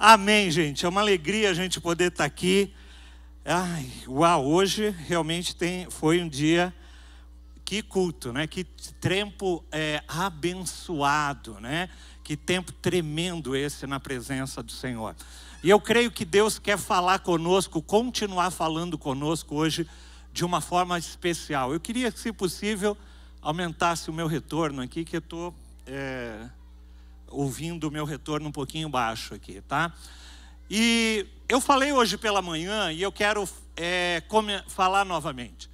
Amém, gente. É uma alegria a gente poder estar aqui. Ai, uau, hoje realmente tem, foi um dia que culto, né? Que tempo é, abençoado, né? Que tempo tremendo esse na presença do Senhor. E eu creio que Deus quer falar conosco, continuar falando conosco hoje de uma forma especial. Eu queria, se possível, aumentasse o meu retorno aqui, que eu estou ouvindo o meu retorno um pouquinho baixo aqui, tá? E eu falei hoje pela manhã e eu quero é, falar novamente.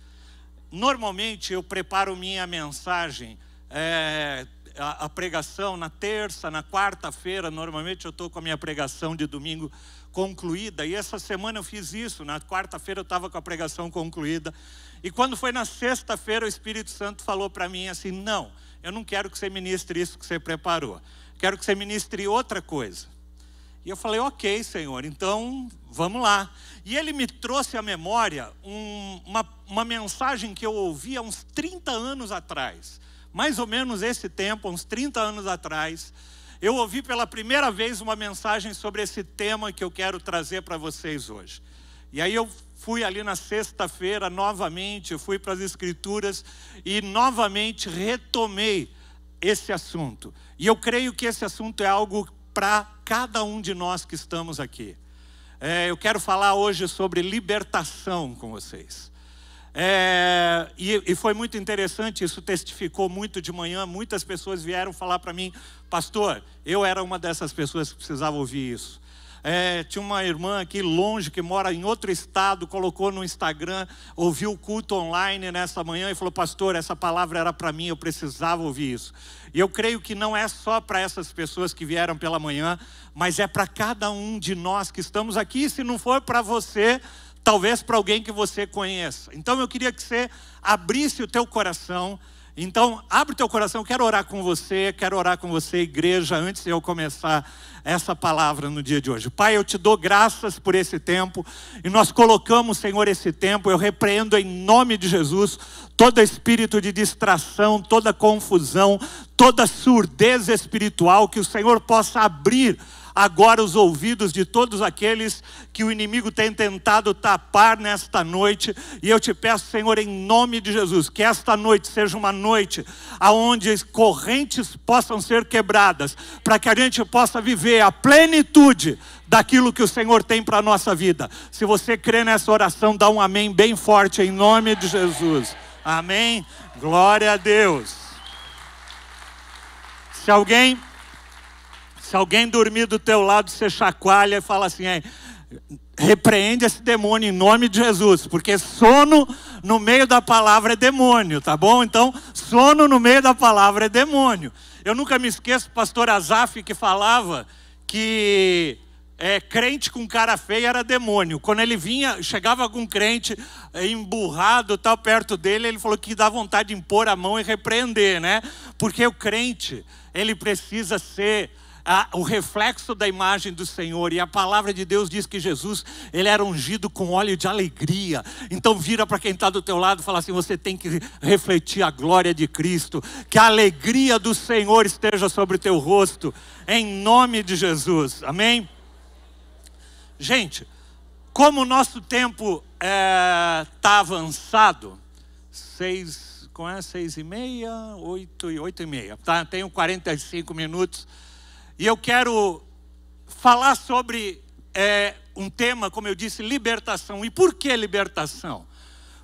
Normalmente eu preparo minha mensagem, é, a, a, pregação na terça, na quarta-feira. Normalmente eu estou com a minha pregação de domingo concluída. E essa semana eu fiz isso. Na quarta-feira eu estava com a pregação concluída. E quando foi na sexta-feira, o Espírito Santo falou para mim assim: Não, eu não quero que você ministre isso que você preparou. Quero que você ministre outra coisa. E eu falei: Ok, Senhor, então vamos lá. E ele me trouxe à memória um, uma, uma mensagem que eu ouvi há uns 30 anos atrás. Mais ou menos esse tempo, uns 30 anos atrás, eu ouvi pela primeira vez uma mensagem sobre esse tema que eu quero trazer para vocês hoje. E aí eu fui ali na sexta-feira novamente, eu fui para as escrituras e novamente retomei esse assunto. E eu creio que esse assunto é algo para cada um de nós que estamos aqui. É, eu quero falar hoje sobre libertação com vocês. É, e, e, foi muito interessante, isso testificou muito de manhã. Muitas pessoas vieram falar para mim, pastor, eu era uma dessas pessoas que precisava ouvir isso. É, tinha uma irmã aqui longe que mora em outro estado, colocou no Instagram, ouviu o culto online nessa manhã e falou: Pastor, essa palavra era para mim, eu precisava ouvir isso. E eu creio que não é só para essas pessoas que vieram pela manhã, mas é para cada um de nós que estamos aqui. Se não for para você, talvez para alguém que você conheça. Então eu queria que você abrisse o teu coração então, abre teu coração, eu quero orar com você, quero orar com você, igreja, antes de eu começar essa palavra no dia de hoje. Pai, eu te dou graças por esse tempo, e nós colocamos, Senhor, esse tempo, eu repreendo em nome de Jesus todo espírito de distração, toda confusão, toda surdez espiritual, que o Senhor possa abrir agora os ouvidos de todos aqueles que o inimigo tem tentado tapar nesta noite. E eu te peço, Senhor, em nome de Jesus, que esta noite seja uma noite aonde correntes possam ser quebradas, para que a gente possa viver a plenitude daquilo que o Senhor tem para a nossa vida. Se você crê nessa oração, dá um amém bem forte em nome de Jesus. Amém. Glória a Deus. Se alguém se alguém dormir do teu lado, você chacoalha e fala assim: é, repreende esse demônio em nome de Jesus, porque sono no meio da palavra é demônio, tá bom? Então, sono no meio da palavra é demônio. Eu nunca me esqueço do pastor Azaf que falava que é, crente com cara feia era demônio. Quando ele vinha, chegava algum crente é, emburrado, tal, perto dele, ele falou que dá vontade de impor a mão e repreender, né? Porque o crente, ele precisa ser a, o reflexo da imagem do Senhor. E a palavra de Deus diz que Jesus, ele era ungido com óleo de alegria. Então vira para quem está do teu lado e fala assim: você tem que refletir a glória de Cristo. Que a alegria do Senhor esteja sobre o teu rosto. Em nome de Jesus. Amém? Gente, como o nosso tempo está é, tá avançado, seis, com é? Seis e meia, oito e oito e meia. Tá? Tenho 45 minutos. E eu quero falar sobre é, um tema, como eu disse, libertação. E por que libertação?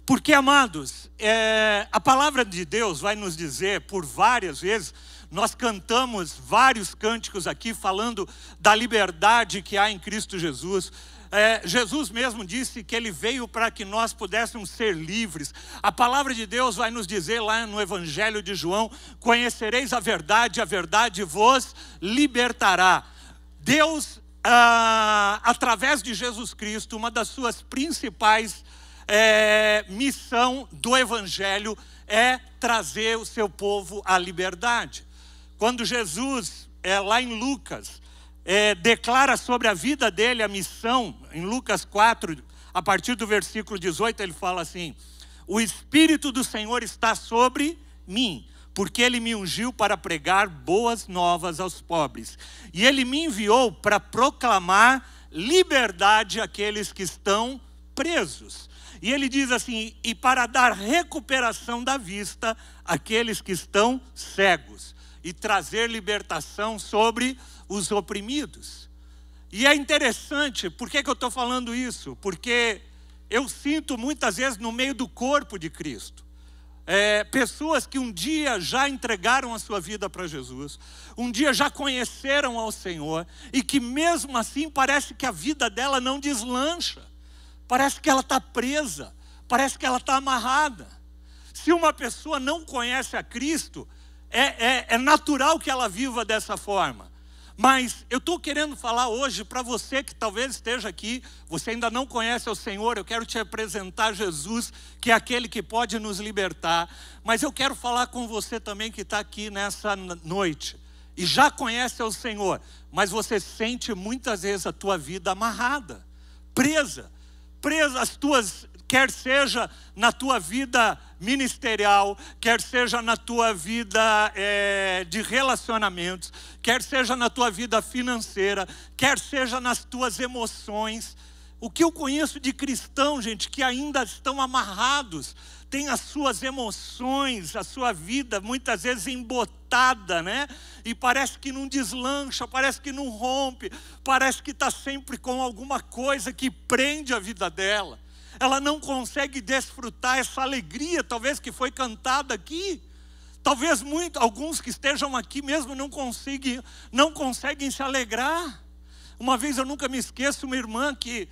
Porque, amados, é, a palavra de Deus vai nos dizer por várias vezes, nós cantamos vários cânticos aqui falando da liberdade que há em Cristo Jesus. É, Jesus mesmo disse que ele veio para que nós pudéssemos ser livres. A palavra de Deus vai nos dizer lá no Evangelho de João: Conhecereis a verdade, a verdade vos libertará. Deus, ah, através de Jesus Cristo, uma das suas principais é, missão do Evangelho é trazer o seu povo à liberdade. Quando Jesus, é, lá em Lucas, é, declara sobre a vida dele, a missão, em Lucas 4, a partir do versículo 18, ele fala assim: O Espírito do Senhor está sobre mim, porque ele me ungiu para pregar boas novas aos pobres. E ele me enviou para proclamar liberdade àqueles que estão presos. E ele diz assim: e para dar recuperação da vista àqueles que estão cegos, e trazer libertação sobre os oprimidos. E é interessante, por que, que eu estou falando isso? Porque eu sinto muitas vezes no meio do corpo de Cristo é, pessoas que um dia já entregaram a sua vida para Jesus, um dia já conheceram ao Senhor, e que mesmo assim parece que a vida dela não deslancha, parece que ela está presa, parece que ela está amarrada. Se uma pessoa não conhece a Cristo, é, é, é natural que ela viva dessa forma. Mas eu estou querendo falar hoje para você que talvez esteja aqui, você ainda não conhece o Senhor, eu quero te apresentar Jesus, que é aquele que pode nos libertar. Mas eu quero falar com você também que está aqui nessa noite e já conhece o Senhor, mas você sente muitas vezes a tua vida amarrada, presa, presa as tuas quer seja na tua vida ministerial, quer seja na tua vida é, de relacionamentos, quer seja na tua vida financeira, quer seja nas tuas emoções. O que eu conheço de cristão, gente, que ainda estão amarrados, tem as suas emoções, a sua vida muitas vezes embotada, né? E parece que não deslancha, parece que não rompe, parece que está sempre com alguma coisa que prende a vida dela ela não consegue desfrutar essa alegria, talvez que foi cantada aqui. Talvez muito, alguns que estejam aqui mesmo não conseguem, não conseguem se alegrar. Uma vez eu nunca me esqueço, uma irmã que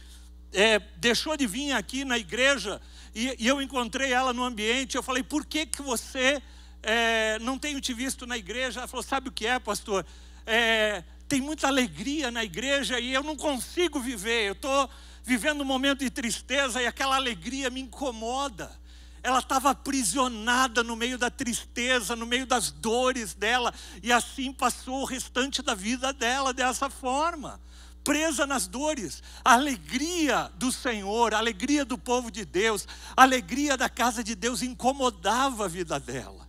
é, deixou de vir aqui na igreja e, e, eu encontrei ela no ambiente. Eu falei, por que, que você é, não tem te visto na igreja? Ela falou, sabe o que é, pastor? É, tem muita alegria na igreja e eu não consigo viver. Eu estou vivendo um momento de tristeza e aquela alegria me incomoda. Ela estava aprisionada no meio da tristeza, no meio das dores dela, e assim passou o restante da vida dela dessa forma, presa nas dores. A alegria do Senhor, a alegria do povo de Deus, a alegria da casa de Deus incomodava a vida dela.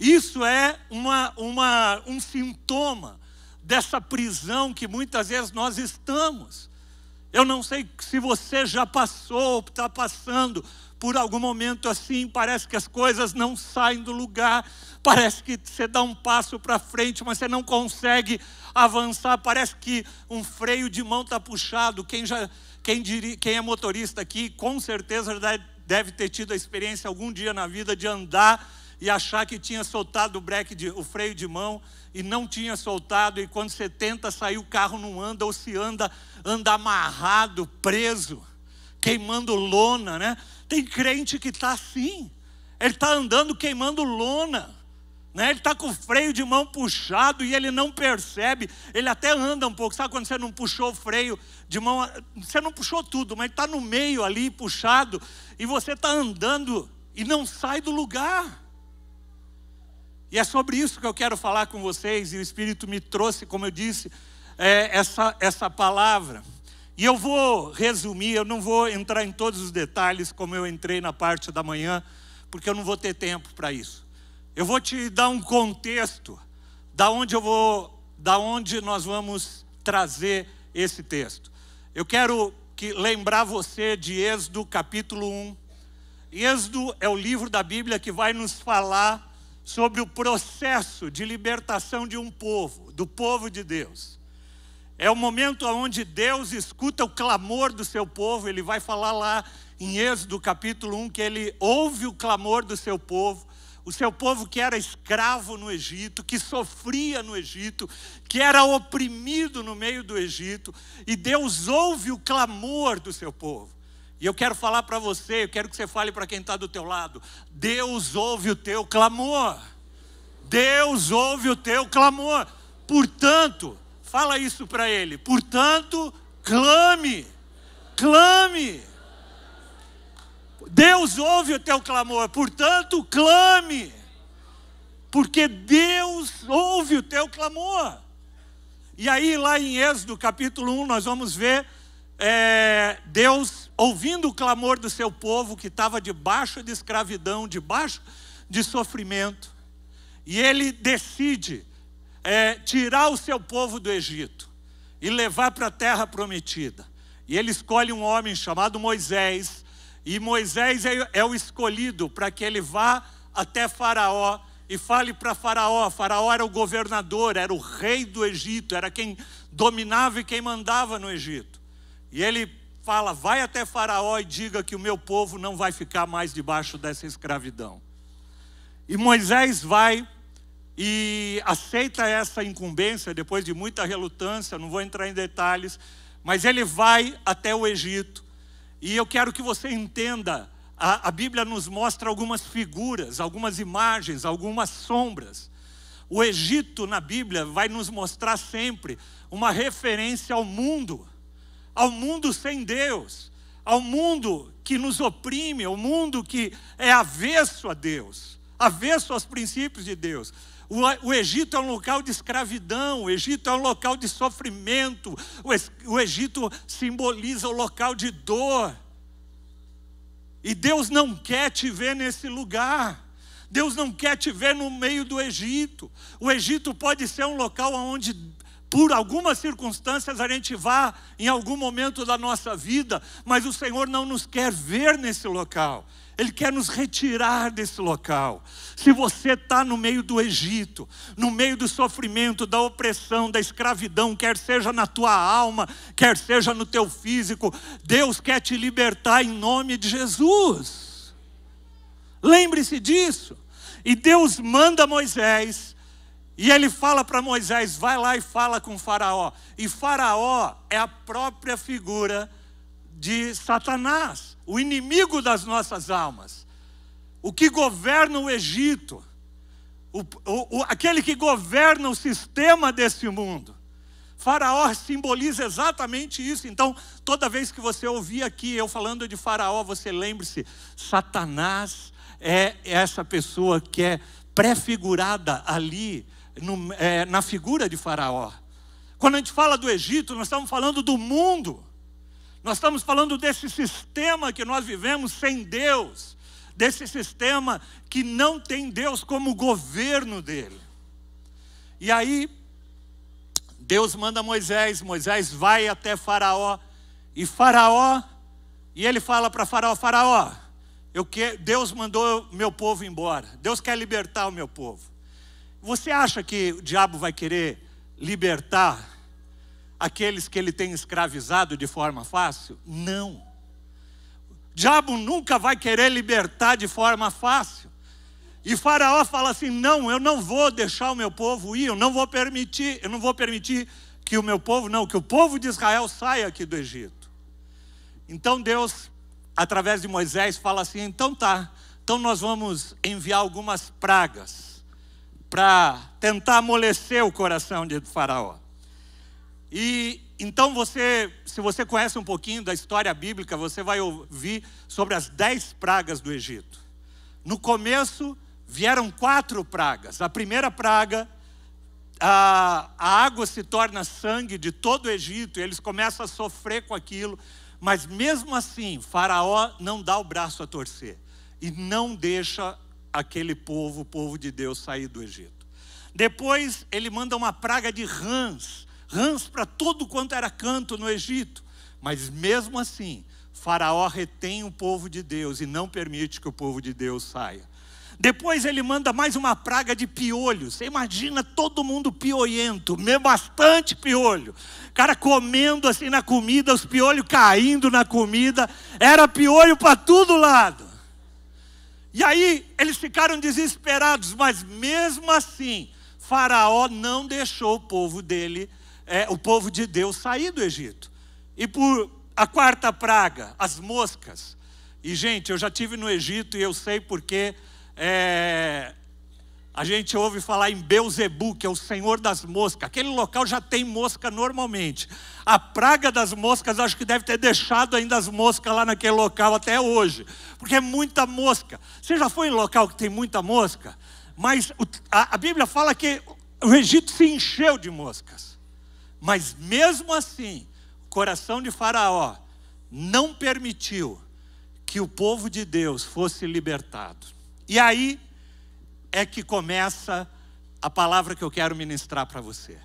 Isso é uma, uma, um sintoma dessa prisão que muitas vezes nós estamos. Eu não sei se você já passou, está passando por algum momento assim, parece que as coisas não saem do lugar, parece que você dá um passo para frente, mas você não consegue avançar, parece que um freio de mão está puxado. Quem, já, quem, diri, quem é motorista aqui, com certeza deve ter tido a experiência algum dia na vida de andar e achar que tinha soltado o, break de, o freio de mão e não tinha soltado, e quando você tenta sair, o carro não anda, ou se anda, anda amarrado, preso, queimando lona, né? Tem crente que está assim, ele está andando queimando lona, né? ele está com o freio de mão puxado e ele não percebe, ele até anda um pouco, sabe quando você não puxou o freio de mão, você não puxou tudo, mas está no meio ali puxado, e você está andando e não sai do lugar. E é sobre isso que eu quero falar com vocês, e o Espírito me trouxe, como eu disse, é, essa, essa palavra. E eu vou resumir, eu não vou entrar em todos os detalhes, como eu entrei na parte da manhã, porque eu não vou ter tempo para isso. Eu vou te dar um contexto da onde eu vou, da onde nós vamos trazer esse texto. Eu quero que lembrar você de Êxodo capítulo 1. Êxodo é o livro da Bíblia que vai nos falar sobre o processo de libertação de um povo, do povo de Deus. É o momento onde Deus escuta o clamor do seu povo, ele vai falar lá em Êxodo capítulo 1 que ele ouve o clamor do seu povo, o seu povo que era escravo no Egito, que sofria no Egito, que era oprimido no meio do Egito, e Deus ouve o clamor do seu povo. E eu quero falar para você, eu quero que você fale para quem está do teu lado. Deus ouve o teu clamor. Deus ouve o teu clamor. Portanto, fala isso para ele. Portanto, clame. Clame. Deus ouve o teu clamor. Portanto, clame. Porque Deus ouve o teu clamor. E aí, lá em Êxodo capítulo 1, nós vamos ver é, Deus, ouvindo o clamor do seu povo que estava debaixo de escravidão, debaixo de sofrimento, e ele decide é, tirar o seu povo do Egito e levar para a terra prometida. E ele escolhe um homem chamado Moisés, e Moisés é, é o escolhido para que ele vá até Faraó e fale para Faraó. Faraó era o governador, era o rei do Egito, era quem dominava e quem mandava no Egito. E ele fala: vai até Faraó e diga que o meu povo não vai ficar mais debaixo dessa escravidão. E Moisés vai e aceita essa incumbência depois de muita relutância, não vou entrar em detalhes, mas ele vai até o Egito. E eu quero que você entenda a, a Bíblia nos mostra algumas figuras, algumas imagens, algumas sombras. O Egito na Bíblia vai nos mostrar sempre uma referência ao mundo, ao mundo sem Deus, ao mundo que nos oprime, ao mundo que é avesso a Deus, avesso aos princípios de Deus. O, o, Egito é um local de escravidão, o Egito é um local de sofrimento, o, o Egito simboliza o local de dor. E Deus não quer te ver nesse lugar. Deus não quer te ver no meio do Egito. O Egito pode ser um local onde, por algumas circunstâncias, a gente vá em algum momento da nossa vida, mas o Senhor não nos quer ver nesse local. Ele quer nos retirar desse local. Se você está no meio do Egito, no meio do sofrimento, da opressão, da escravidão, quer seja na tua alma, quer seja no teu físico, Deus quer te libertar em nome de Jesus. Lembre-se disso. E Deus manda Moisés, e ele fala para Moisés: vai lá e fala com Faraó. E Faraó é a própria figura de Satanás, o inimigo das nossas almas, o que governa o Egito, o, o, o, aquele que governa o sistema desse mundo. Faraó simboliza exatamente isso. Então, toda vez que você ouvir aqui eu falando de Faraó, você lembre-se: Satanás é essa pessoa que é prefigurada ali no, é, na figura de Faraó. Quando a gente fala do Egito, nós estamos falando do mundo. Nós estamos falando desse sistema que nós vivemos sem Deus, desse sistema que não tem Deus como governo dele. E aí, Deus manda Moisés, Moisés vai até Faraó, e Faraó, e ele fala para Faraó: Faraó, eu que, Deus mandou meu povo embora, Deus quer libertar o meu povo. Você acha que o diabo vai querer libertar aqueles que ele tem escravizado de forma fácil? Não. O diabo nunca vai querer libertar de forma fácil. E Faraó fala assim: "Não, eu não vou deixar o meu povo ir, eu não vou permitir, eu não vou permitir que o meu povo, não, que o povo de Israel saia aqui do Egito". Então Deus, através de Moisés, fala assim: "Então tá, então nós vamos enviar algumas pragas para tentar amolecer o coração de Faraó. E então você, se você conhece um pouquinho da história bíblica, você vai ouvir sobre as dez pragas do Egito. No começo vieram quatro pragas. A primeira praga, a, a água se torna sangue de todo o Egito, e eles começam a sofrer com aquilo, mas mesmo assim, Faraó não dá o braço a torcer e não deixa aquele povo, o povo de Deus, sair do Egito. Depois ele manda uma praga de rãs rãs para todo quanto era canto no Egito. Mas mesmo assim, Faraó retém o povo de Deus e não permite que o povo de Deus saia. Depois ele manda mais uma praga de piolhos. Você imagina todo mundo pioento, bastante piolho. Cara comendo assim na comida, os piolhos caindo na comida. Era piolho para todo lado. E aí eles ficaram desesperados, mas mesmo assim, Faraó não deixou o povo dele é, o povo de Deus sair do Egito. E por a quarta praga, as moscas. E, gente, eu já tive no Egito e eu sei porque é, a gente ouve falar em Beuzebu, que é o senhor das moscas. Aquele local já tem mosca normalmente. A praga das moscas, acho que deve ter deixado ainda as moscas lá naquele local até hoje. Porque é muita mosca. Você já foi em local que tem muita mosca? Mas a, a Bíblia fala que o Egito se encheu de moscas. Mas mesmo assim, o coração de Faraó não permitiu que o povo de Deus fosse libertado. E aí é que começa a palavra que eu quero ministrar para você.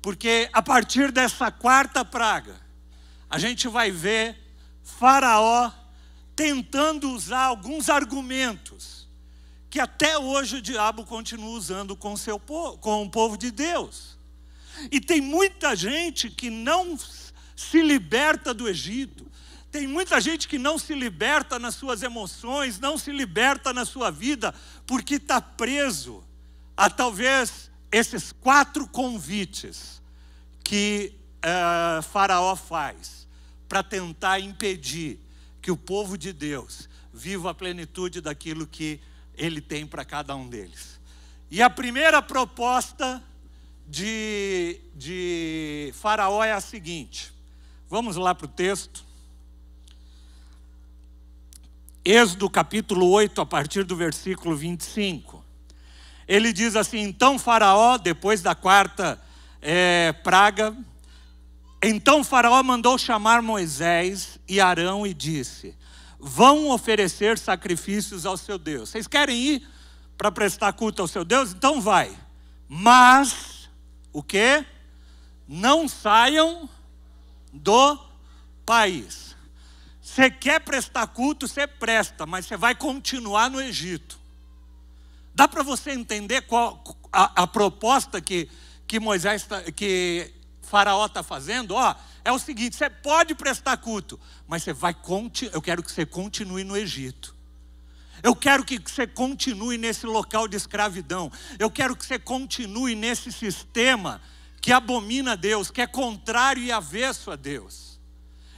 Porque a partir dessa quarta praga, a gente vai ver Faraó tentando usar alguns argumentos que até hoje o diabo continua usando com, seu, com o povo de Deus. E tem muita gente que não se liberta do Egito, tem muita gente que não se liberta nas suas emoções, não se liberta na sua vida, porque está preso a talvez esses quatro convites que uh, Faraó faz para tentar impedir que o povo de Deus viva a plenitude daquilo que ele tem para cada um deles. E a primeira proposta de, de Faraó é a seguinte: vamos lá para o texto. Êxodo capítulo 8, a partir do versículo 25. Ele diz assim: Então Faraó, depois da quarta é, praga, então Faraó mandou chamar Moisés e Arão e disse: Vão oferecer sacrifícios ao seu Deus. Vocês querem ir para prestar culto ao seu Deus? Então vai. Mas o que? Não saiam do país. Você quer prestar culto, você presta, mas você vai continuar no Egito. Dá para você entender qual a, a, proposta que, que Moisés, tá, que Faraó está fazendo? Ó, é o seguinte: você pode prestar culto, mas você vai eu quero que você continue no Egito. Eu quero que você continue nesse local de escravidão. Eu quero que você continue nesse sistema que abomina a Deus, que é contrário e avesso a Deus.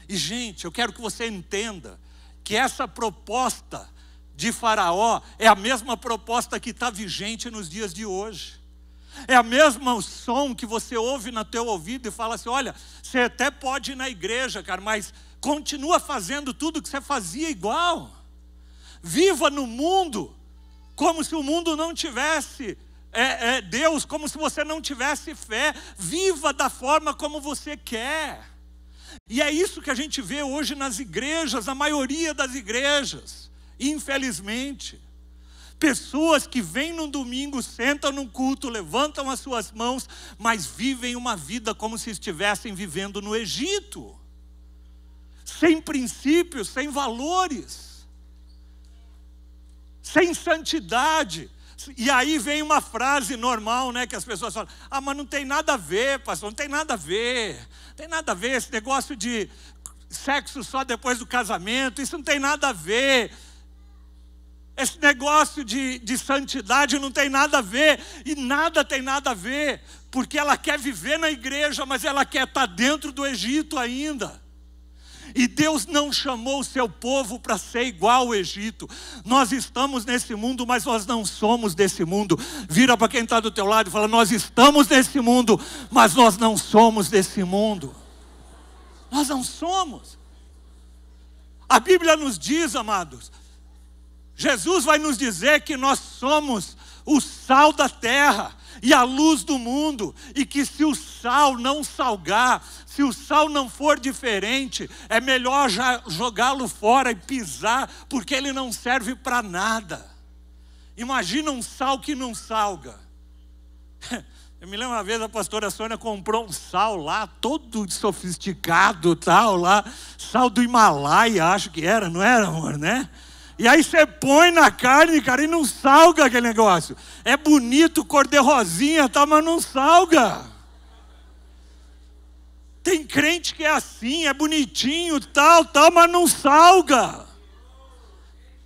E, gente, eu quero que você entenda que essa proposta de Faraó é a mesma proposta que está vigente nos dias de hoje. É a mesma som que você ouve no teu ouvido e fala assim: olha, você até pode ir na igreja, cara, mas continua fazendo tudo que você fazia igual. Viva no mundo como se o mundo não tivesse é, é, Deus, como se você não tivesse fé. Viva da forma como você quer. E é isso que a gente vê hoje nas igrejas, a maioria das igrejas, infelizmente. Pessoas que vêm no domingo, sentam num culto, levantam as suas mãos, mas vivem uma vida como se estivessem vivendo no Egito, sem princípios, sem valores, sem santidade. E aí vem uma frase normal, né, que as pessoas falam: "Ah, mas não tem nada a ver, pastor, não tem nada a ver. Não tem nada a ver esse negócio de sexo só depois do casamento, isso não tem nada a ver. Esse negócio de, de santidade não tem nada a ver, e nada tem nada a ver, porque ela quer viver na igreja, mas ela quer estar dentro do Egito ainda. E Deus não chamou o seu povo para ser igual ao Egito. Nós estamos nesse mundo, mas nós não somos desse mundo. Vira para quem está do teu lado e fala: Nós estamos nesse mundo, mas nós não somos desse mundo. Nós não somos. A Bíblia nos diz, amados, Jesus vai nos dizer que nós somos o sal da terra e a luz do mundo, e que se o sal não salgar, se o sal não for diferente, é melhor jogá-lo fora e pisar, porque ele não serve para nada. Imagina um sal que não salga. Eu me lembro uma vez a pastora Sônia comprou um sal lá, todo sofisticado, tal, lá, sal do Himalaia, acho que era, não era, amor, né? E aí você põe na carne, cara, e não salga aquele negócio. É bonito, cor de rosinha, tá, mas não salga. Tem crente que é assim, é bonitinho, tal, tal, mas não salga.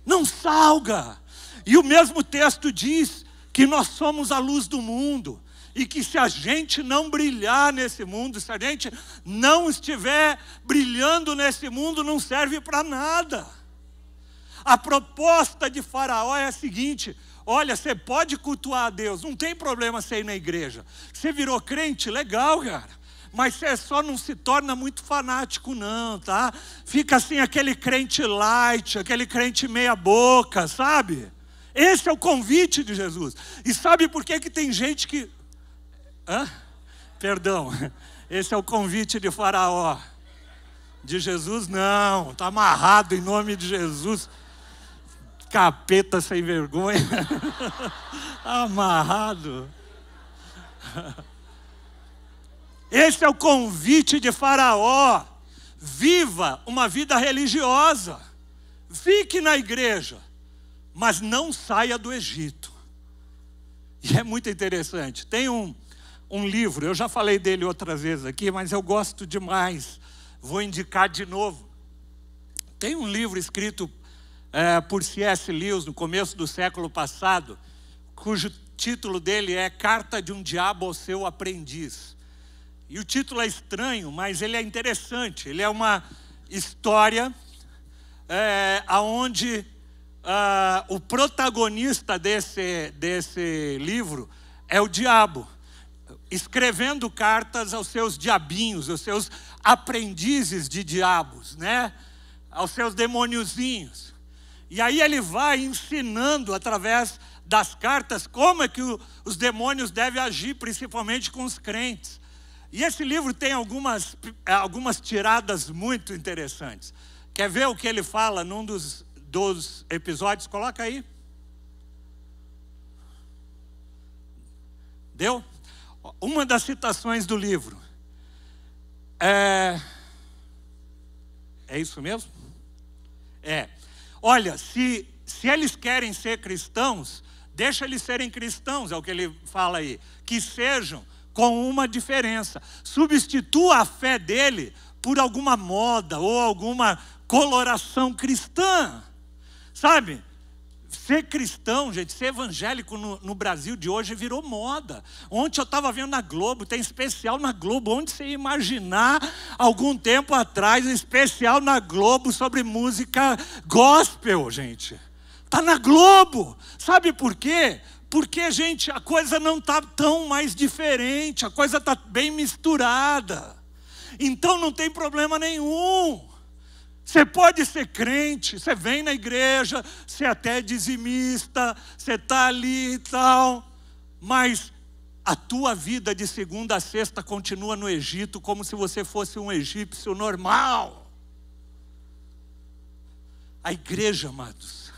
Não salga. E o mesmo texto diz que nós somos a luz do mundo. E que se a gente não brilhar nesse mundo, se a gente não estiver brilhando nesse mundo, não serve para nada. A proposta de Faraó é a seguinte: olha, você pode cultuar a Deus, não tem problema você ir na igreja. Você virou crente, legal, cara. Mas você só não se torna muito fanático, não, tá? Fica assim aquele crente light, aquele crente meia-boca, sabe? Esse é o convite de Jesus. E sabe por que, que tem gente que. Hã? Perdão, esse é o convite de Faraó. De Jesus, não, está amarrado em nome de Jesus capeta sem vergonha, amarrado. Esse é o convite de Faraó. Viva uma vida religiosa. Fique na igreja, mas não saia do Egito. E é muito interessante. Tem um, um livro, eu já falei dele outras vezes aqui, mas eu gosto demais. Vou indicar de novo. Tem um livro escrito é, por C.S. Lewis no começo do século passado, cujo título dele é Carta de um Diabo ao Seu Aprendiz. E o título é estranho, mas ele é interessante. Ele é uma história é, onde ah, o protagonista desse, desse livro é o diabo, escrevendo cartas aos seus diabinhos, aos seus aprendizes de diabos, né? aos seus demôniozinhos. E aí ele vai ensinando através das cartas como é que o, os demônios devem agir, principalmente com os crentes. E esse livro tem algumas, algumas tiradas muito interessantes. Quer ver o que ele fala num dos, dos episódios? Coloca aí. Deu? Uma das citações do livro. É, é isso mesmo? É. Olha, se, se eles querem ser cristãos, deixa eles serem cristãos, é o que ele fala aí. Que sejam com uma diferença. Substitua a fé dele por alguma moda ou alguma coloração cristã. Sabe? Ser cristão, gente, ser evangélico no, no, Brasil de hoje virou moda. Ontem eu estava vendo na Globo, tem especial na Globo. Onde você imaginar, algum tempo atrás, especial na Globo sobre música gospel, gente? Está na Globo. Sabe por quê? Porque, gente, a coisa não está tão mais diferente, a coisa está bem misturada. Então não tem problema nenhum. Você pode ser crente, você vem na igreja, você é até dizimista, você está ali e tal, mas a tua vida de segunda a sexta continua no Egito como se você fosse um egípcio normal. A igreja, amados,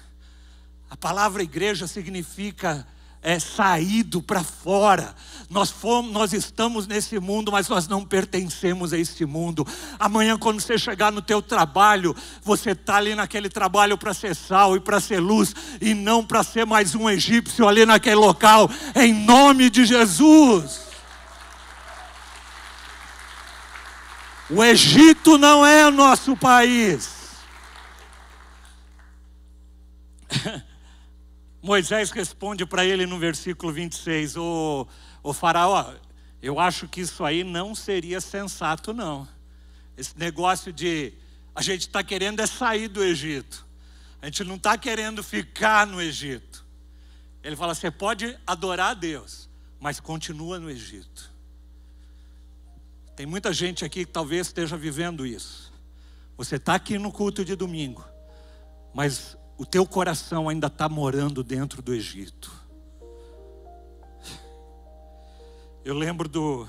a palavra igreja significa é, saído para fora. Nós, fomos, nós estamos nesse mundo, mas nós não pertencemos a esse mundo. Amanhã, quando você chegar no teu trabalho, você está ali naquele trabalho para ser sal e para ser luz, e não para ser mais um egípcio ali naquele local, em nome de Jesus. O Egito não é o nosso país. Moisés responde para ele no versículo 26, o, o faraó, eu acho que isso aí não seria sensato não. Esse negócio de a gente está querendo é sair do Egito. A gente não está querendo ficar no Egito. Ele fala: você pode adorar a Deus, mas continua no Egito. Tem muita gente aqui que talvez esteja vivendo isso. Você está aqui no culto de domingo, mas o teu coração ainda está morando dentro do Egito. Eu lembro do,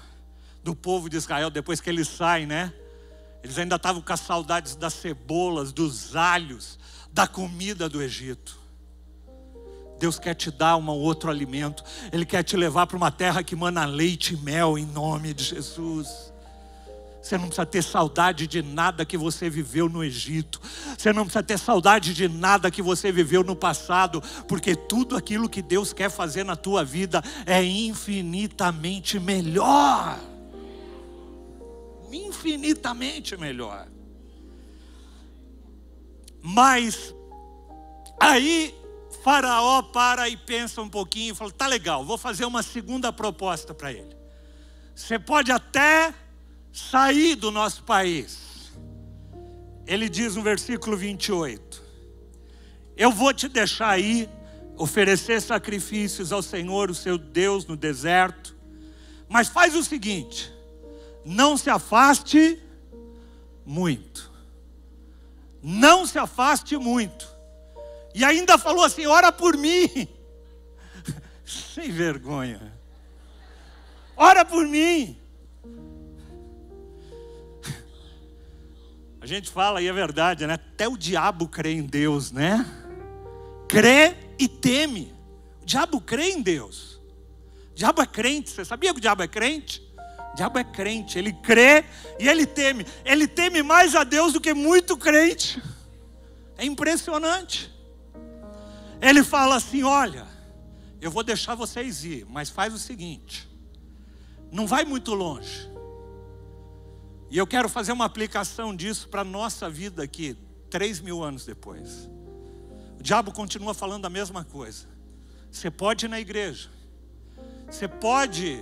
do povo de Israel, depois que eles saem, né? Eles ainda estavam com as saudades das cebolas, dos alhos, da comida do Egito. Deus quer te dar um outro alimento, Ele quer te levar para uma terra que mana leite e mel, em nome de Jesus. Você não precisa ter saudade de nada que você viveu no Egito. Você não precisa ter saudade de nada que você viveu no passado, porque tudo aquilo que Deus quer fazer na tua vida é infinitamente melhor. Infinitamente melhor. Mas aí Faraó para e pensa um pouquinho e fala: tá legal, vou fazer uma segunda proposta para ele. Você pode até sair do nosso país. Ele diz no versículo 28: Eu vou te deixar aí, oferecer sacrifícios ao Senhor, o seu Deus, no deserto, mas faz o seguinte: não se afaste muito. Não se afaste muito. E ainda falou assim: ora por mim. Sem vergonha. Ora por mim. Gente fala, e é verdade, né? Até o diabo crê em Deus, né? Crê e teme. O diabo crê em Deus. O diabo é crente. Você sabia que o diabo é crente? O diabo é crente. Ele crê e ele teme. Ele teme mais a Deus do que muito crente. É impressionante. Ele fala assim: Olha, eu vou deixar vocês ir, mas faz o seguinte: não vai muito longe. E eu quero fazer uma aplicação disso para a nossa vida aqui, três mil anos depois. O diabo continua falando a mesma coisa. Você pode ir na igreja, você pode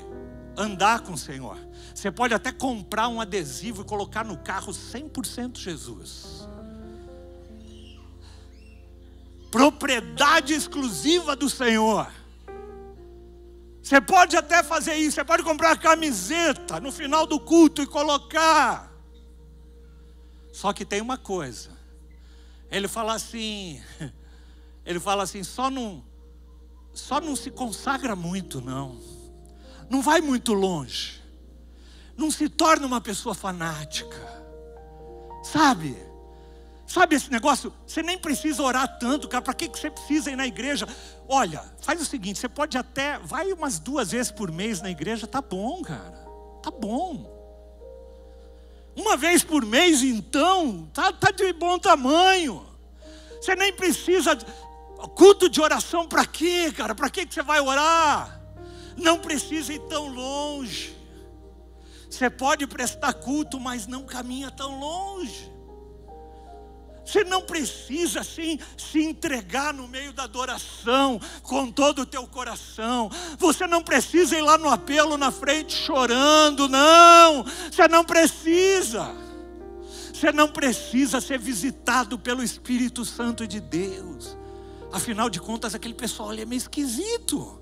andar com o Senhor, você pode até comprar um adesivo e colocar no carro 100% Jesus. Propriedade exclusiva do Senhor. Você pode até fazer isso, você pode comprar camiseta no final do culto e colocar. Só que tem uma coisa. Ele fala assim, ele fala assim, só não só não se consagra muito não. Não vai muito longe. Não se torna uma pessoa fanática. Sabe? Sabe esse negócio? Você nem precisa orar tanto, cara. Para que você precisa ir na igreja? Olha, faz o seguinte: você pode até, vai umas duas vezes por mês na igreja, tá bom, cara. Tá bom. Uma vez por mês, então, tá, tá de bom tamanho. Você nem precisa. Culto de oração para quê, cara? Para que você vai orar? Não precisa ir tão longe. Você pode prestar culto, mas não caminha tão longe. Você não precisa assim se entregar no meio da adoração com todo o teu coração. Você não precisa ir lá no apelo na frente chorando, não. Você não precisa. Você não precisa ser visitado pelo Espírito Santo de Deus. Afinal de contas, aquele pessoal ali é meio esquisito.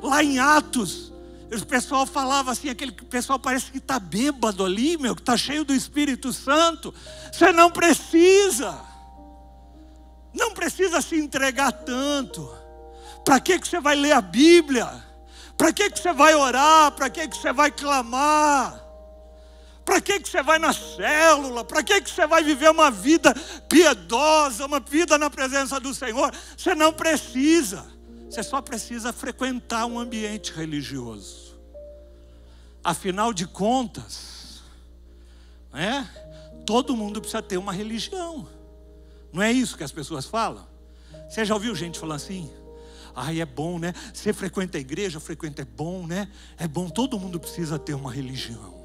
Lá em Atos, o pessoal falava assim, aquele pessoal parece que está bêbado ali, meu, que está cheio do Espírito Santo. Você não precisa. Não precisa se entregar tanto. Para que, que você vai ler a Bíblia? Para que, que você vai orar? Para que, que você vai clamar? Para que, que você vai na célula? Para que, que você vai viver uma vida piedosa, uma vida na presença do Senhor? Você não precisa. Você só precisa frequentar um ambiente religioso. Afinal de contas, né? todo mundo precisa ter uma religião. Não é isso que as pessoas falam? Você já ouviu gente falar assim? Ai, é bom, né? Você frequenta a igreja, frequenta, é bom, né? É bom, todo mundo precisa ter uma religião.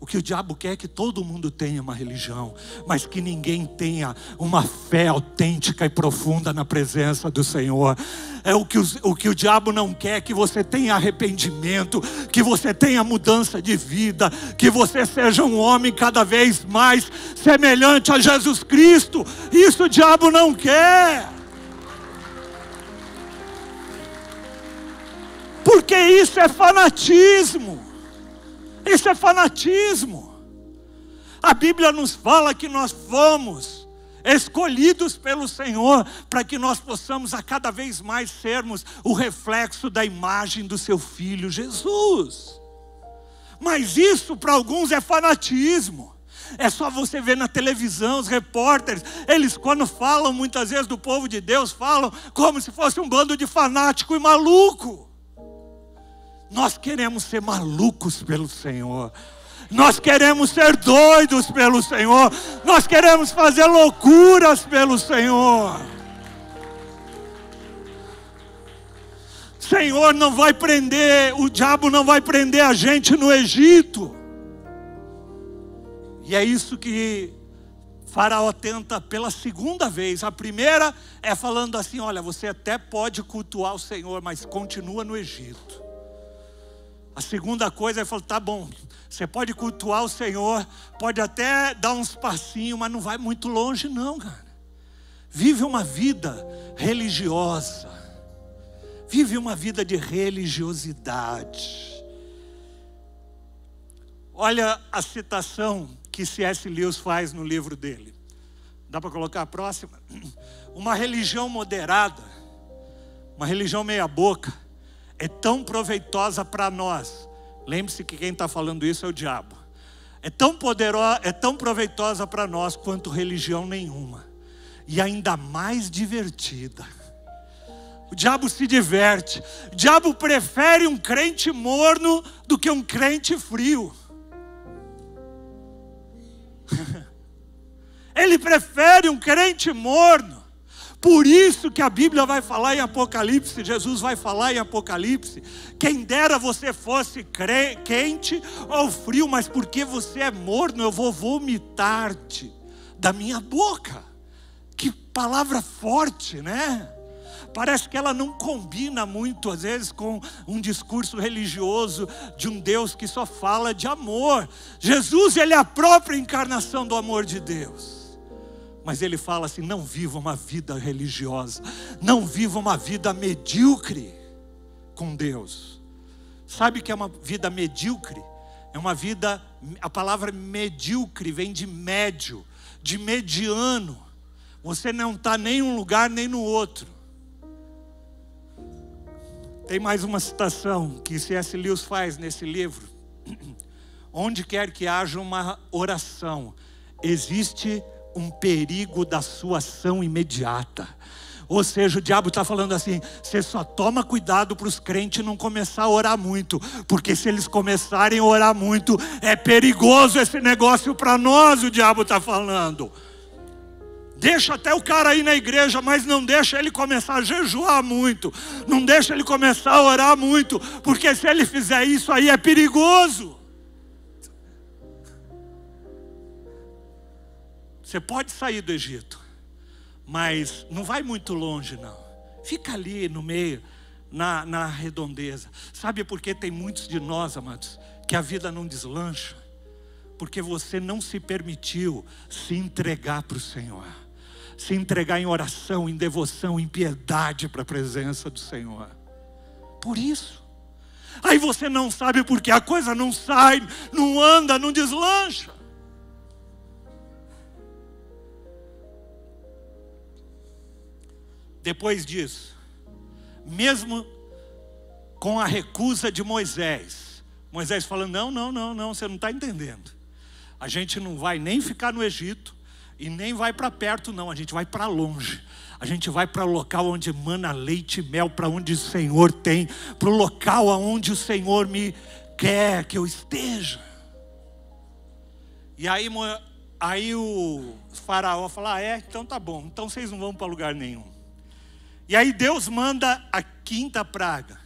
O que o diabo quer é que todo mundo tenha uma religião, mas que ninguém tenha uma fé autêntica e profunda na presença do Senhor. É o que, o, o que o diabo não quer, que você tenha arrependimento, que você tenha mudança de vida, que você seja um homem cada vez mais semelhante a Jesus Cristo. Isso o diabo não quer. Porque isso é fanatismo. Isso é fanatismo. A Bíblia nos fala que nós fomos escolhidos pelo Senhor para que nós possamos a cada vez mais sermos o reflexo da imagem do seu filho Jesus. Mas isso para alguns é fanatismo. É só você ver na televisão os repórteres, eles quando falam muitas vezes do povo de Deus, falam como se fosse um bando de fanático e maluco. Nós queremos ser malucos pelo Senhor. Nós queremos ser doidos pelo Senhor. Nós queremos fazer loucuras pelo Senhor. Senhor não vai prender, o diabo não vai prender a gente no Egito. E é isso que Faraó tenta pela segunda vez. A primeira é falando assim: olha, você até pode cultuar o Senhor, mas continua no Egito. A segunda coisa, ele falou: tá bom, você pode cultuar o Senhor, pode até dar uns passinhos, mas não vai muito longe, não, cara. Vive uma vida religiosa, vive uma vida de religiosidade. Olha a citação que C.S. Lewis faz no livro dele. Dá para colocar a próxima? Uma religião moderada, uma religião meia-boca, é tão proveitosa para nós. Lembre-se que quem está falando isso é o diabo. É tão poderosa, é tão proveitosa para nós quanto religião nenhuma. E ainda mais divertida. O diabo se diverte. O diabo prefere um crente morno do que um crente frio. Ele prefere um crente morno. Por isso que a Bíblia vai falar em Apocalipse, Jesus vai falar em Apocalipse, quem dera você fosse quente ou frio, mas porque você é morno, eu vou vomitar-te da minha boca. Que palavra forte, né? Parece que ela não combina muito, às vezes, com um discurso religioso de um Deus que só fala de amor. Jesus, ele é a própria encarnação do amor de Deus. Mas ele fala assim: não viva uma vida religiosa, não viva uma vida medíocre com Deus. Sabe o que é uma vida medíocre? É uma vida, a palavra medíocre vem de médio, de mediano. Você não está nem em um lugar nem no outro. Tem mais uma citação que C.S. Lewis faz nesse livro. Onde quer que haja uma oração, existe um perigo da sua ação imediata. Ou seja, o diabo está falando assim: você só toma cuidado para os crentes não começar a orar muito, porque se eles começarem a orar muito, é perigoso esse negócio para nós, o diabo está falando. Deixa até o cara ir na igreja, mas não deixa ele começar a jejuar muito, não deixa ele começar a orar muito, porque se ele fizer isso aí é perigoso. Você pode sair do Egito, mas não vai muito longe, não. Fica ali no meio, na, na redondeza. Sabe por que tem muitos de nós, amados, que a vida não deslancha? Porque você não se permitiu se entregar para o Senhor, se entregar em oração, em devoção, em piedade para a presença do Senhor. Por isso. Aí você não sabe porque a coisa não sai, não anda, não deslancha. Depois disso, mesmo com a recusa de Moisés, Moisés falando: não, não, não, não, você não está entendendo. A gente não vai nem ficar no Egito e nem vai para perto, não, a gente vai para longe. A gente vai para o local onde emana leite e mel, para onde o Senhor tem, para o local aonde o Senhor me quer que eu esteja. E aí, aí o faraó fala: ah, é, então tá bom, então vocês não vão para lugar nenhum. E aí Deus manda a quinta praga.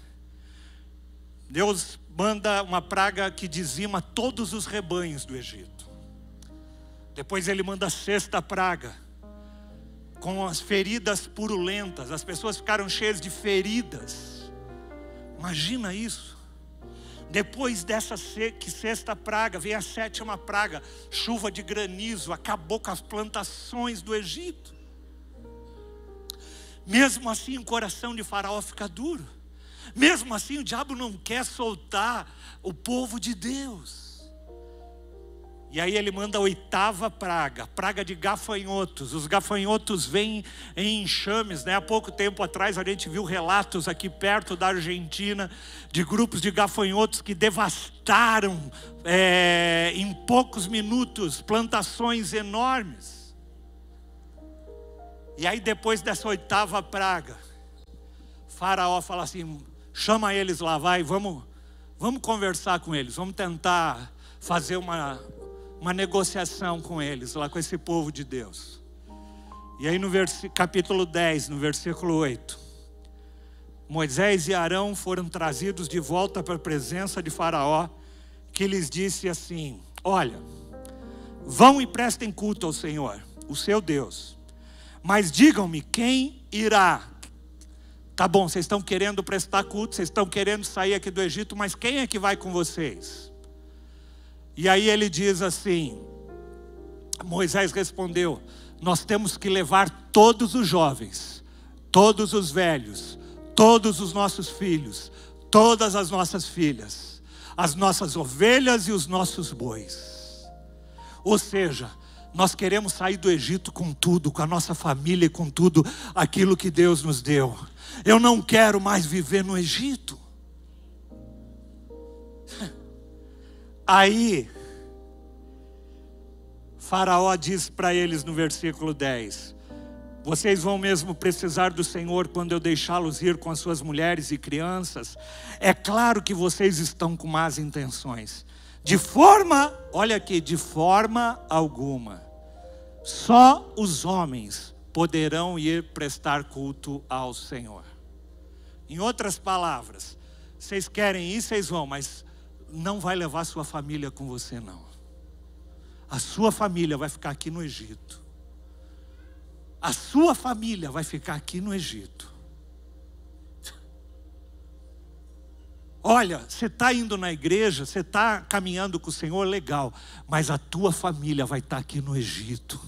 Deus manda uma praga que dizima todos os rebanhos do Egito. Depois ele manda a sexta praga, com as feridas purulentas. As pessoas ficaram cheias de feridas. Imagina isso. Depois dessa sexta praga, vem a sétima praga, chuva de granizo, acabou com as plantações do Egito. Mesmo assim, o coração de Faraó fica duro. Mesmo assim, o diabo não quer soltar o povo de Deus. E aí ele manda a oitava praga, praga de gafanhotos. Os gafanhotos vêm em enxames, né? Há pouco tempo atrás a gente viu relatos aqui perto da Argentina de grupos de gafanhotos que devastaram é, em poucos minutos plantações enormes. E aí, depois dessa oitava praga, Faraó fala assim: chama eles lá, vai, vamos, vamos conversar com eles, vamos tentar fazer uma, uma negociação com eles, lá com esse povo de Deus. E aí, no capítulo 10, no versículo 8, Moisés e Arão foram trazidos de volta para a presença de Faraó, que lhes disse assim: Olha, vão e prestem culto ao Senhor, o seu Deus mas digam-me, quem irá? Tá bom, vocês estão querendo prestar culto, vocês estão querendo sair aqui do Egito, mas quem é que vai com vocês? E aí ele diz assim: Moisés respondeu: Nós temos que levar todos os jovens, todos os velhos, todos os nossos filhos, todas as nossas filhas, as nossas ovelhas e os nossos bois. Ou seja, nós queremos sair do Egito com tudo, com a nossa família e com tudo aquilo que Deus nos deu. Eu não quero mais viver no Egito. Aí, Faraó diz para eles no versículo 10: Vocês vão mesmo precisar do Senhor quando eu deixá-los ir com as suas mulheres e crianças. É claro que vocês estão com más intenções. De forma, olha aqui, de forma alguma. Só os homens poderão ir prestar culto ao Senhor. Em outras palavras, vocês querem ir, vocês vão, mas não vai levar sua família com você, não. A sua família vai ficar aqui no Egito. A sua família vai ficar aqui no Egito. Olha, você está indo na igreja, você está caminhando com o Senhor, legal, mas a tua família vai estar tá aqui no Egito.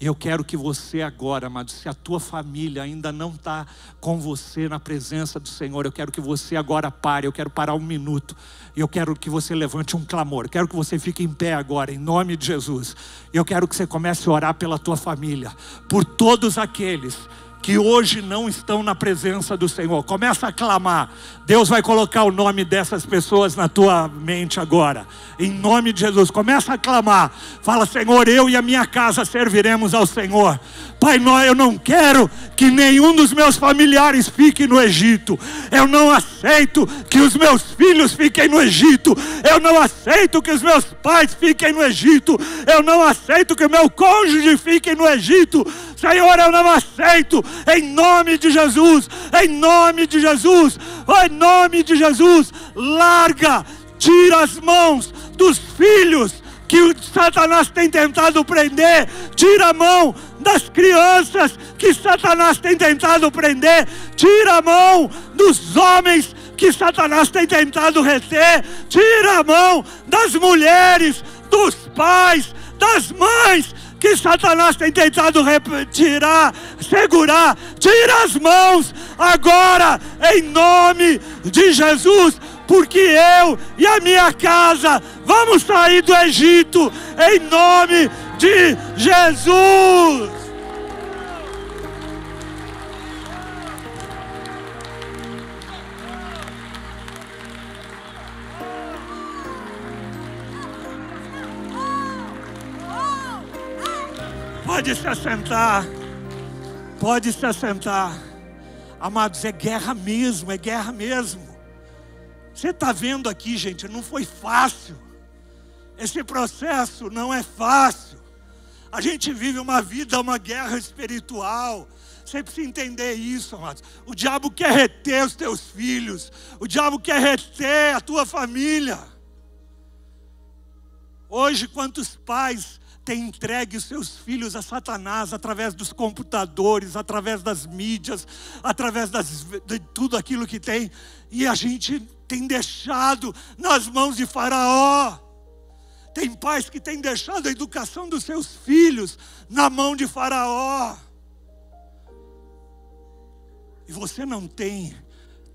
E eu quero que você agora, amado, se a tua família ainda não está com você na presença do Senhor, eu quero que você agora pare, eu quero parar um minuto, e eu quero que você levante um clamor, eu quero que você fique em pé agora, em nome de Jesus. E eu quero que você comece a orar pela tua família, por todos aqueles que hoje não estão na presença do Senhor. Começa a clamar. Deus vai colocar o nome dessas pessoas na tua mente agora. Em nome de Jesus, começa a clamar. Fala, Senhor, eu e a minha casa serviremos ao Senhor. Pai, eu não quero que nenhum dos meus familiares fique no Egito. Eu não aceito que os meus filhos fiquem no Egito. Eu não aceito que os meus pais fiquem no Egito. Eu não aceito que o meu cônjuge fique no Egito. Senhor, eu não aceito, em nome de Jesus, em nome de Jesus, em nome de Jesus, larga, tira as mãos dos filhos que o Satanás tem tentado prender, tira a mão das crianças que Satanás tem tentado prender, tira a mão dos homens que Satanás tem tentado reter, tira a mão das mulheres, dos pais, das mães que Satanás tem tentado retirar, segurar, tira as mãos agora, em nome de Jesus, porque eu e a minha casa vamos sair do Egito, em nome de Jesus. Pode se assentar. Pode se assentar. Amados, é guerra mesmo, é guerra mesmo. Você está vendo aqui, gente, não foi fácil. Esse processo não é fácil. A gente vive uma vida, uma guerra espiritual. Você precisa entender isso, amados. O diabo quer reter os teus filhos. O diabo quer reter a tua família. Hoje, quantos pais tem entregue os seus filhos a Satanás através dos computadores, através das mídias, através das, de tudo aquilo que tem, e a gente tem deixado nas mãos de Faraó. Tem pais que têm deixado a educação dos seus filhos na mão de Faraó. E você não tem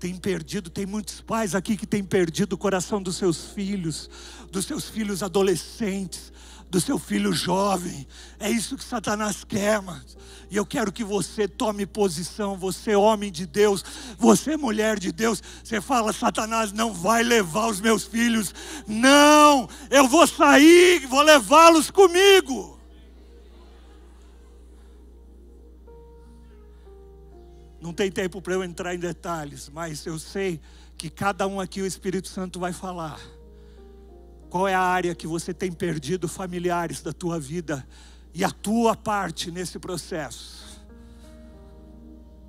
tem perdido, tem muitos pais aqui que têm perdido o coração dos seus filhos, dos seus filhos adolescentes, do seu filho jovem. É isso que Satanás quer, mas. E eu quero que você tome posição, você homem de Deus, você mulher de Deus. Você fala, Satanás não vai levar os meus filhos. Não, eu vou sair, vou levá-los comigo. Não tem tempo para eu entrar em detalhes, mas eu sei que cada um aqui o Espírito Santo vai falar. Qual é a área que você tem perdido familiares da tua vida e a tua parte nesse processo?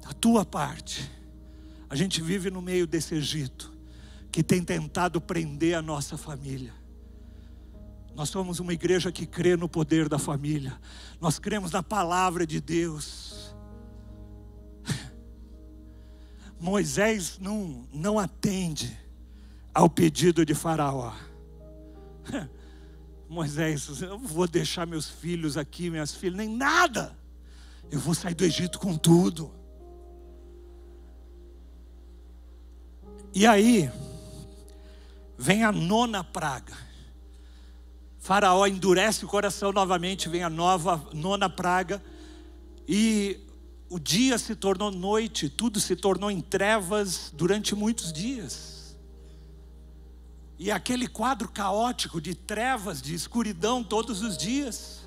A tua parte. A gente vive no meio desse Egito que tem tentado prender a nossa família. Nós somos uma igreja que crê no poder da família. Nós cremos na palavra de Deus. Moisés não, não atende ao pedido de Faraó. Moisés, eu vou deixar meus filhos aqui, minhas filhas, nem nada. Eu vou sair do Egito com tudo. E aí, vem a nona praga. Faraó endurece o coração novamente, vem a nova nona praga. E o dia se tornou noite, tudo se tornou em trevas durante muitos dias. E aquele quadro caótico de trevas, de escuridão todos os dias.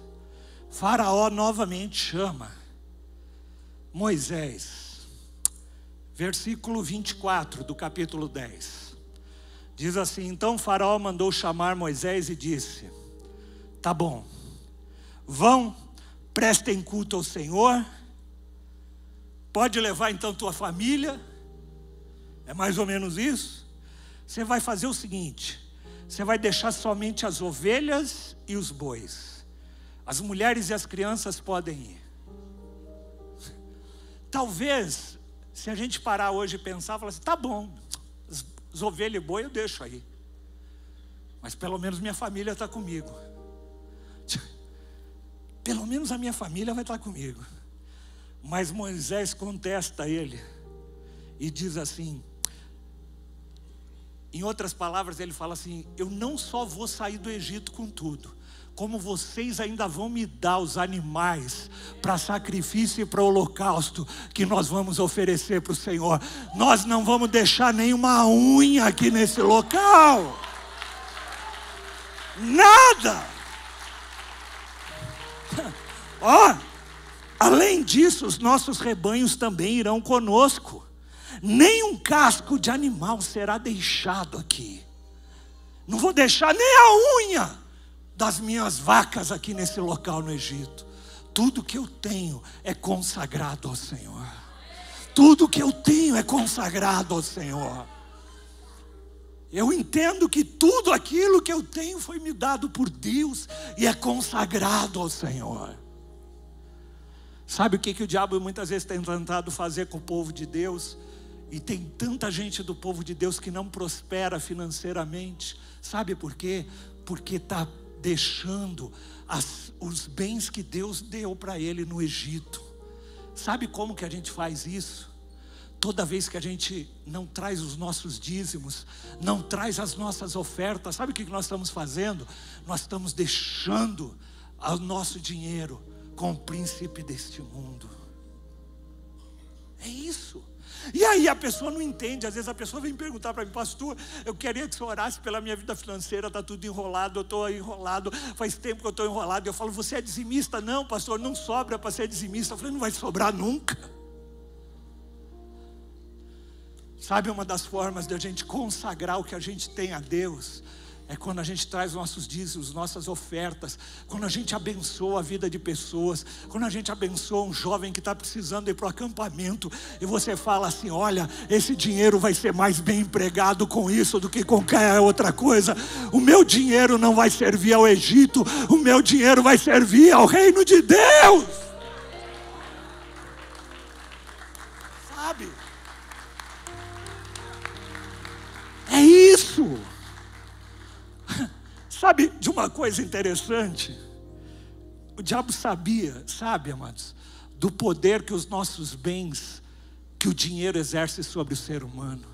Faraó novamente chama Moisés, versículo 24 do capítulo 10. Diz assim: Então Faraó mandou chamar Moisés e disse: Tá bom, vão, prestem culto ao Senhor, pode levar então tua família, é mais ou menos isso. Você vai fazer o seguinte: você vai deixar somente as ovelhas e os bois, as mulheres e as crianças podem ir. Talvez, se a gente parar hoje e pensar, falar assim: tá bom, as, as ovelhas e boi eu deixo aí, mas pelo menos minha família está comigo. Pelo menos a minha família vai estar comigo. Mas Moisés contesta ele e diz assim: em outras palavras, ele fala assim: Eu não só vou sair do Egito com tudo, como vocês ainda vão me dar os animais para sacrifício e para holocausto que nós vamos oferecer para o Senhor. Nós não vamos deixar nenhuma unha aqui nesse local. Nada. Ó, oh, além disso, os nossos rebanhos também irão conosco. Nem um casco de animal será deixado aqui. Não vou deixar nem a unha das minhas vacas aqui nesse local no Egito. Tudo que eu tenho é consagrado ao Senhor. Tudo que eu tenho é consagrado ao Senhor. Eu entendo que tudo aquilo que eu tenho foi me dado por Deus e é consagrado ao Senhor. Sabe o que, que o diabo muitas vezes tem tentado fazer com o povo de Deus? E tem tanta gente do povo de Deus que não prospera financeiramente. Sabe por quê? Porque está deixando as, os bens que Deus deu para ele no Egito. Sabe como que a gente faz isso? Toda vez que a gente não traz os nossos dízimos, não traz as nossas ofertas, sabe o que nós estamos fazendo? Nós estamos deixando o nosso dinheiro com o príncipe deste mundo. É isso. E aí a pessoa não entende, às vezes a pessoa vem perguntar para mim, pastor, eu queria que você orasse pela minha vida financeira, está tudo enrolado, eu estou enrolado, faz tempo que eu estou enrolado. Eu falo, você é dizimista? Não, pastor, não sobra para ser dizimista. Eu falei, não vai sobrar nunca. Sabe uma das formas de a gente consagrar o que a gente tem a Deus? É quando a gente traz nossos dízimos, nossas ofertas, quando a gente abençoa a vida de pessoas, quando a gente abençoa um jovem que está precisando ir para o acampamento, e você fala assim: olha, esse dinheiro vai ser mais bem empregado com isso do que com qualquer outra coisa. O meu dinheiro não vai servir ao Egito, o meu dinheiro vai servir ao reino de Deus. Sabe? É isso. Sabe de uma coisa interessante? O diabo sabia, sabe, amados, do poder que os nossos bens, que o dinheiro exerce sobre o ser humano.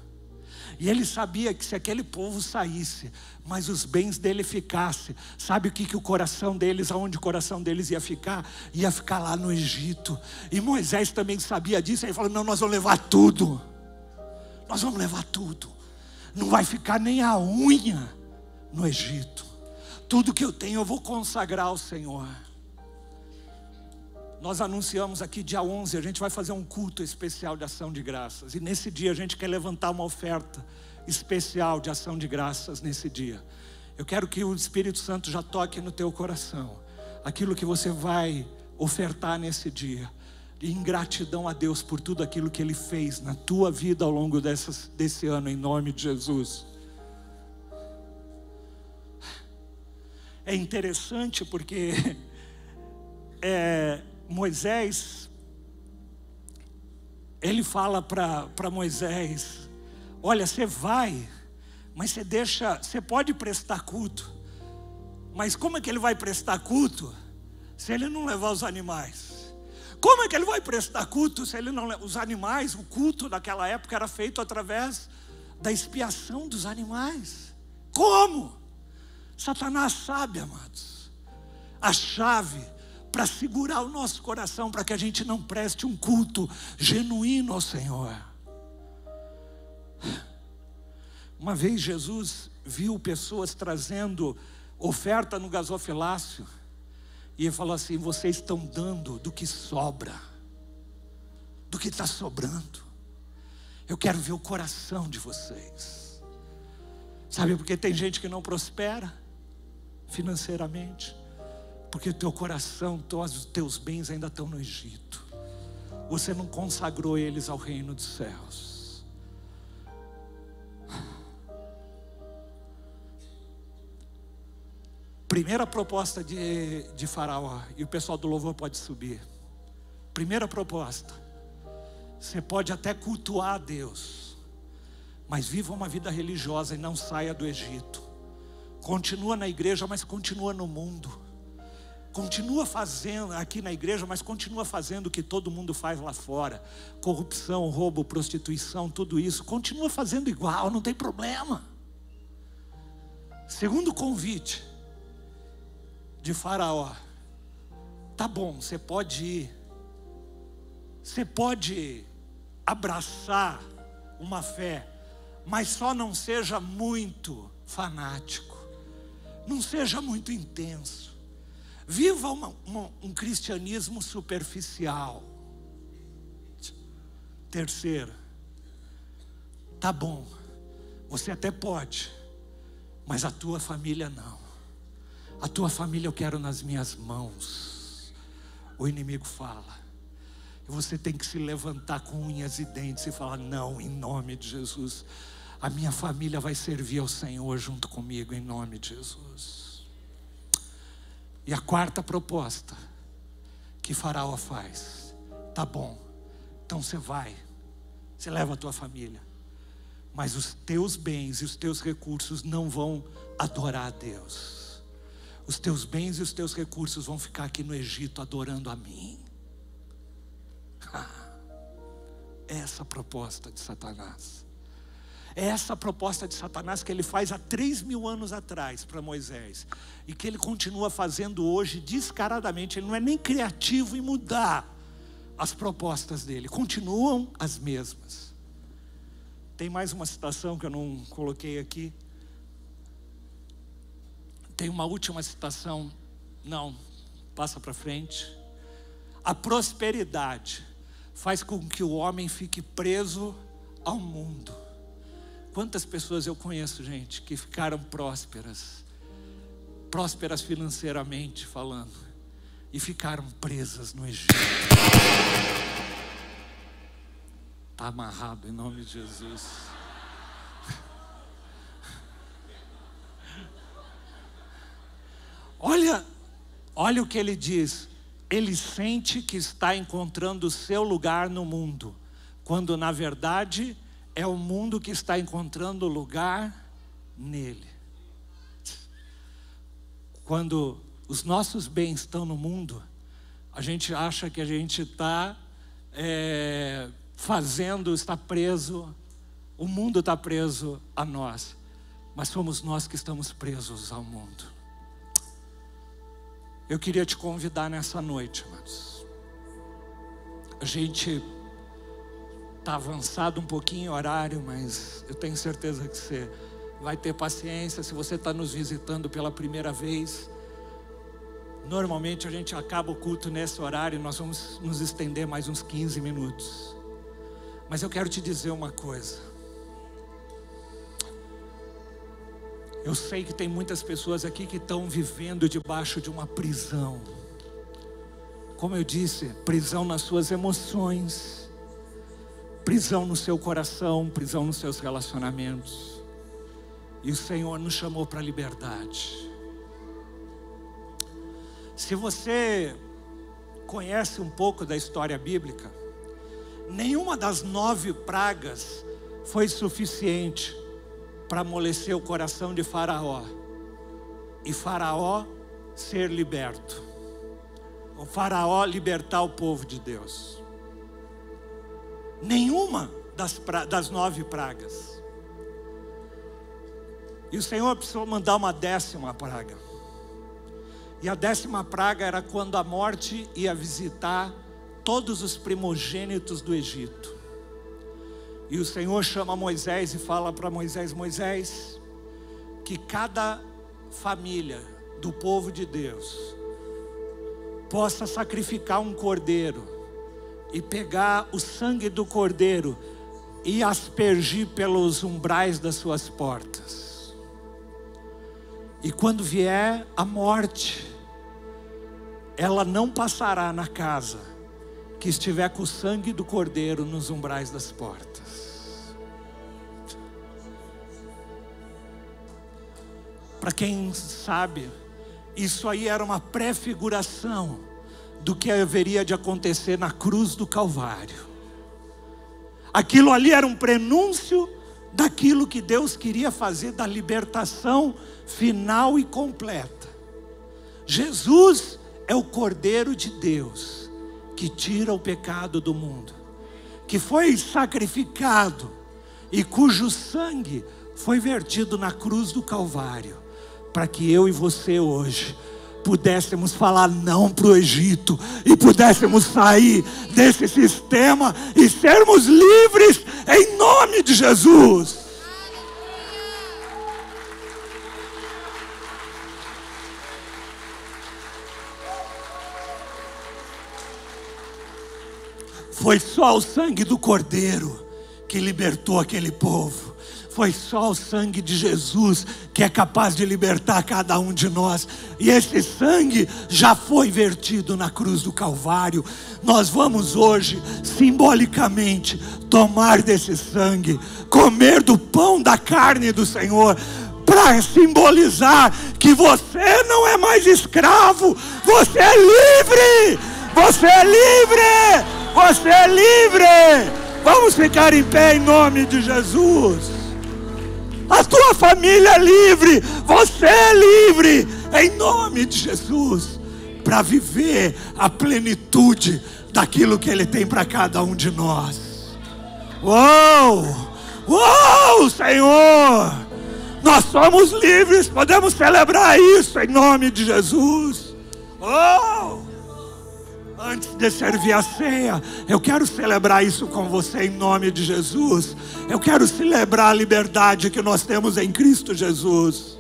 E ele sabia que se aquele povo saísse, mas os bens dele ficassem, sabe o que, que o coração deles, aonde o coração deles ia ficar? Ia ficar lá no Egito. E Moisés também sabia disso, ele falou: não, nós vamos levar tudo. Nós vamos levar tudo. Não vai ficar nem a unha no Egito. Tudo que eu tenho eu vou consagrar ao Senhor. Nós anunciamos aqui dia 11, a gente vai fazer um culto especial de ação de graças. E nesse dia a gente quer levantar uma oferta especial de ação de graças nesse dia. Eu quero que o Espírito Santo já toque no teu coração aquilo que você vai ofertar nesse dia. Em gratidão a Deus por tudo aquilo que Ele fez na tua vida ao longo dessas, desse ano, em nome de Jesus. É interessante porque é, Moisés, ele fala para Moisés: Olha, você vai, mas você deixa, você pode prestar culto, mas como é que ele vai prestar culto se ele não levar os animais? Como é que ele vai prestar culto se ele não os animais? O culto naquela época era feito através da expiação dos animais. Como? Satanás sabe, amados, a chave para segurar o nosso coração, para que a gente não preste um culto genuíno ao Senhor. Uma vez Jesus viu pessoas trazendo oferta no gasofilácio, e ele falou assim: vocês estão dando do que sobra. do que está sobrando. Eu quero ver o coração de vocês. Sabe porque tem gente que não prospera financeiramente? Porque teu coração, todos os teus bens ainda estão no Egito. Você não consagrou eles ao reino dos céus. Primeira proposta de, de Faraó, e o pessoal do louvor pode subir. Primeira proposta: você pode até cultuar a Deus, mas viva uma vida religiosa e não saia do Egito. Continua na igreja, mas continua no mundo. Continua fazendo aqui na igreja, mas continua fazendo o que todo mundo faz lá fora: corrupção, roubo, prostituição, tudo isso. Continua fazendo igual, não tem problema. Segundo convite de Faraó: tá bom, você pode ir, você pode abraçar uma fé, mas só não seja muito fanático, não seja muito intenso, viva uma, uma, um cristianismo superficial. Terceiro, tá bom, você até pode, mas a tua família não. A tua família eu quero nas minhas mãos. O inimigo fala. Você tem que se levantar com unhas e dentes e falar: Não, em nome de Jesus. A minha família vai servir ao Senhor junto comigo, em nome de Jesus. E a quarta proposta que Faraó faz: Tá bom, então você vai, você leva a tua família, mas os teus bens e os teus recursos não vão adorar a Deus. Os teus bens e os teus recursos vão ficar aqui no Egito adorando a mim. É essa a proposta de Satanás. É essa a proposta de Satanás que ele faz há três mil anos atrás para Moisés. E que ele continua fazendo hoje descaradamente. Ele não é nem criativo em mudar as propostas dele. Continuam as mesmas. Tem mais uma citação que eu não coloquei aqui. Tem uma última citação. Não, passa para frente. A prosperidade faz com que o homem fique preso ao mundo. Quantas pessoas eu conheço, gente, que ficaram prósperas, prósperas financeiramente falando, e ficaram presas no Egito. Está amarrado em nome de Jesus. Olha, olha o que ele diz ele sente que está encontrando o seu lugar no mundo, quando na verdade é o mundo que está encontrando lugar nele. Quando os nossos bens estão no mundo, a gente acha que a gente está é, fazendo, está preso, o mundo está preso a nós, mas somos nós que estamos presos ao mundo. Eu queria te convidar nessa noite, irmãos. A gente está avançado um pouquinho o horário, mas eu tenho certeza que você vai ter paciência. Se você está nos visitando pela primeira vez, normalmente a gente acaba o culto nesse horário, nós vamos nos estender mais uns 15 minutos. Mas eu quero te dizer uma coisa. Eu sei que tem muitas pessoas aqui que estão vivendo debaixo de uma prisão. Como eu disse, prisão nas suas emoções, prisão no seu coração, prisão nos seus relacionamentos. E o Senhor nos chamou para a liberdade. Se você conhece um pouco da história bíblica, nenhuma das nove pragas foi suficiente para amolecer o coração de Faraó e Faraó ser liberto. O Faraó libertar o povo de Deus. Nenhuma das, pra, das nove pragas. E o Senhor precisou mandar uma décima praga. E a décima praga era quando a morte ia visitar todos os primogênitos do Egito. E o Senhor chama Moisés e fala para Moisés: Moisés, que cada família do povo de Deus possa sacrificar um cordeiro e pegar o sangue do cordeiro e aspergir pelos umbrais das suas portas. E quando vier a morte, ela não passará na casa que estiver com o sangue do cordeiro nos umbrais das portas. Para quem sabe, isso aí era uma prefiguração do que haveria de acontecer na cruz do Calvário. Aquilo ali era um prenúncio daquilo que Deus queria fazer da libertação final e completa. Jesus é o Cordeiro de Deus que tira o pecado do mundo, que foi sacrificado e cujo sangue foi vertido na cruz do Calvário, para que eu e você hoje pudéssemos falar não para o Egito e pudéssemos sair desse sistema e sermos livres em nome de Jesus. Foi só o sangue do Cordeiro que libertou aquele povo. Foi só o sangue de Jesus que é capaz de libertar cada um de nós. E esse sangue já foi vertido na cruz do Calvário. Nós vamos hoje, simbolicamente, tomar desse sangue, comer do pão da carne do Senhor, para simbolizar que você não é mais escravo, você é livre! Você é livre! Você é livre! Vamos ficar em pé em nome de Jesus a tua família é livre, você é livre, em nome de Jesus, para viver a plenitude daquilo que Ele tem para cada um de nós. Uou! Uou, Senhor! Nós somos livres, podemos celebrar isso em nome de Jesus. Oh! Antes de servir a ceia, eu quero celebrar isso com você em nome de Jesus. Eu quero celebrar a liberdade que nós temos em Cristo Jesus.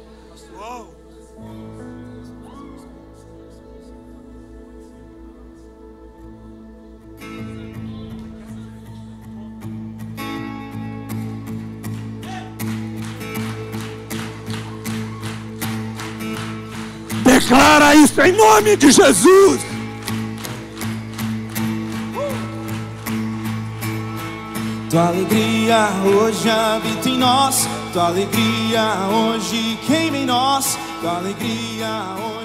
Declara isso em nome de Jesus. Tua alegria hoje habita em nós, tua alegria hoje queima em nós, tua alegria hoje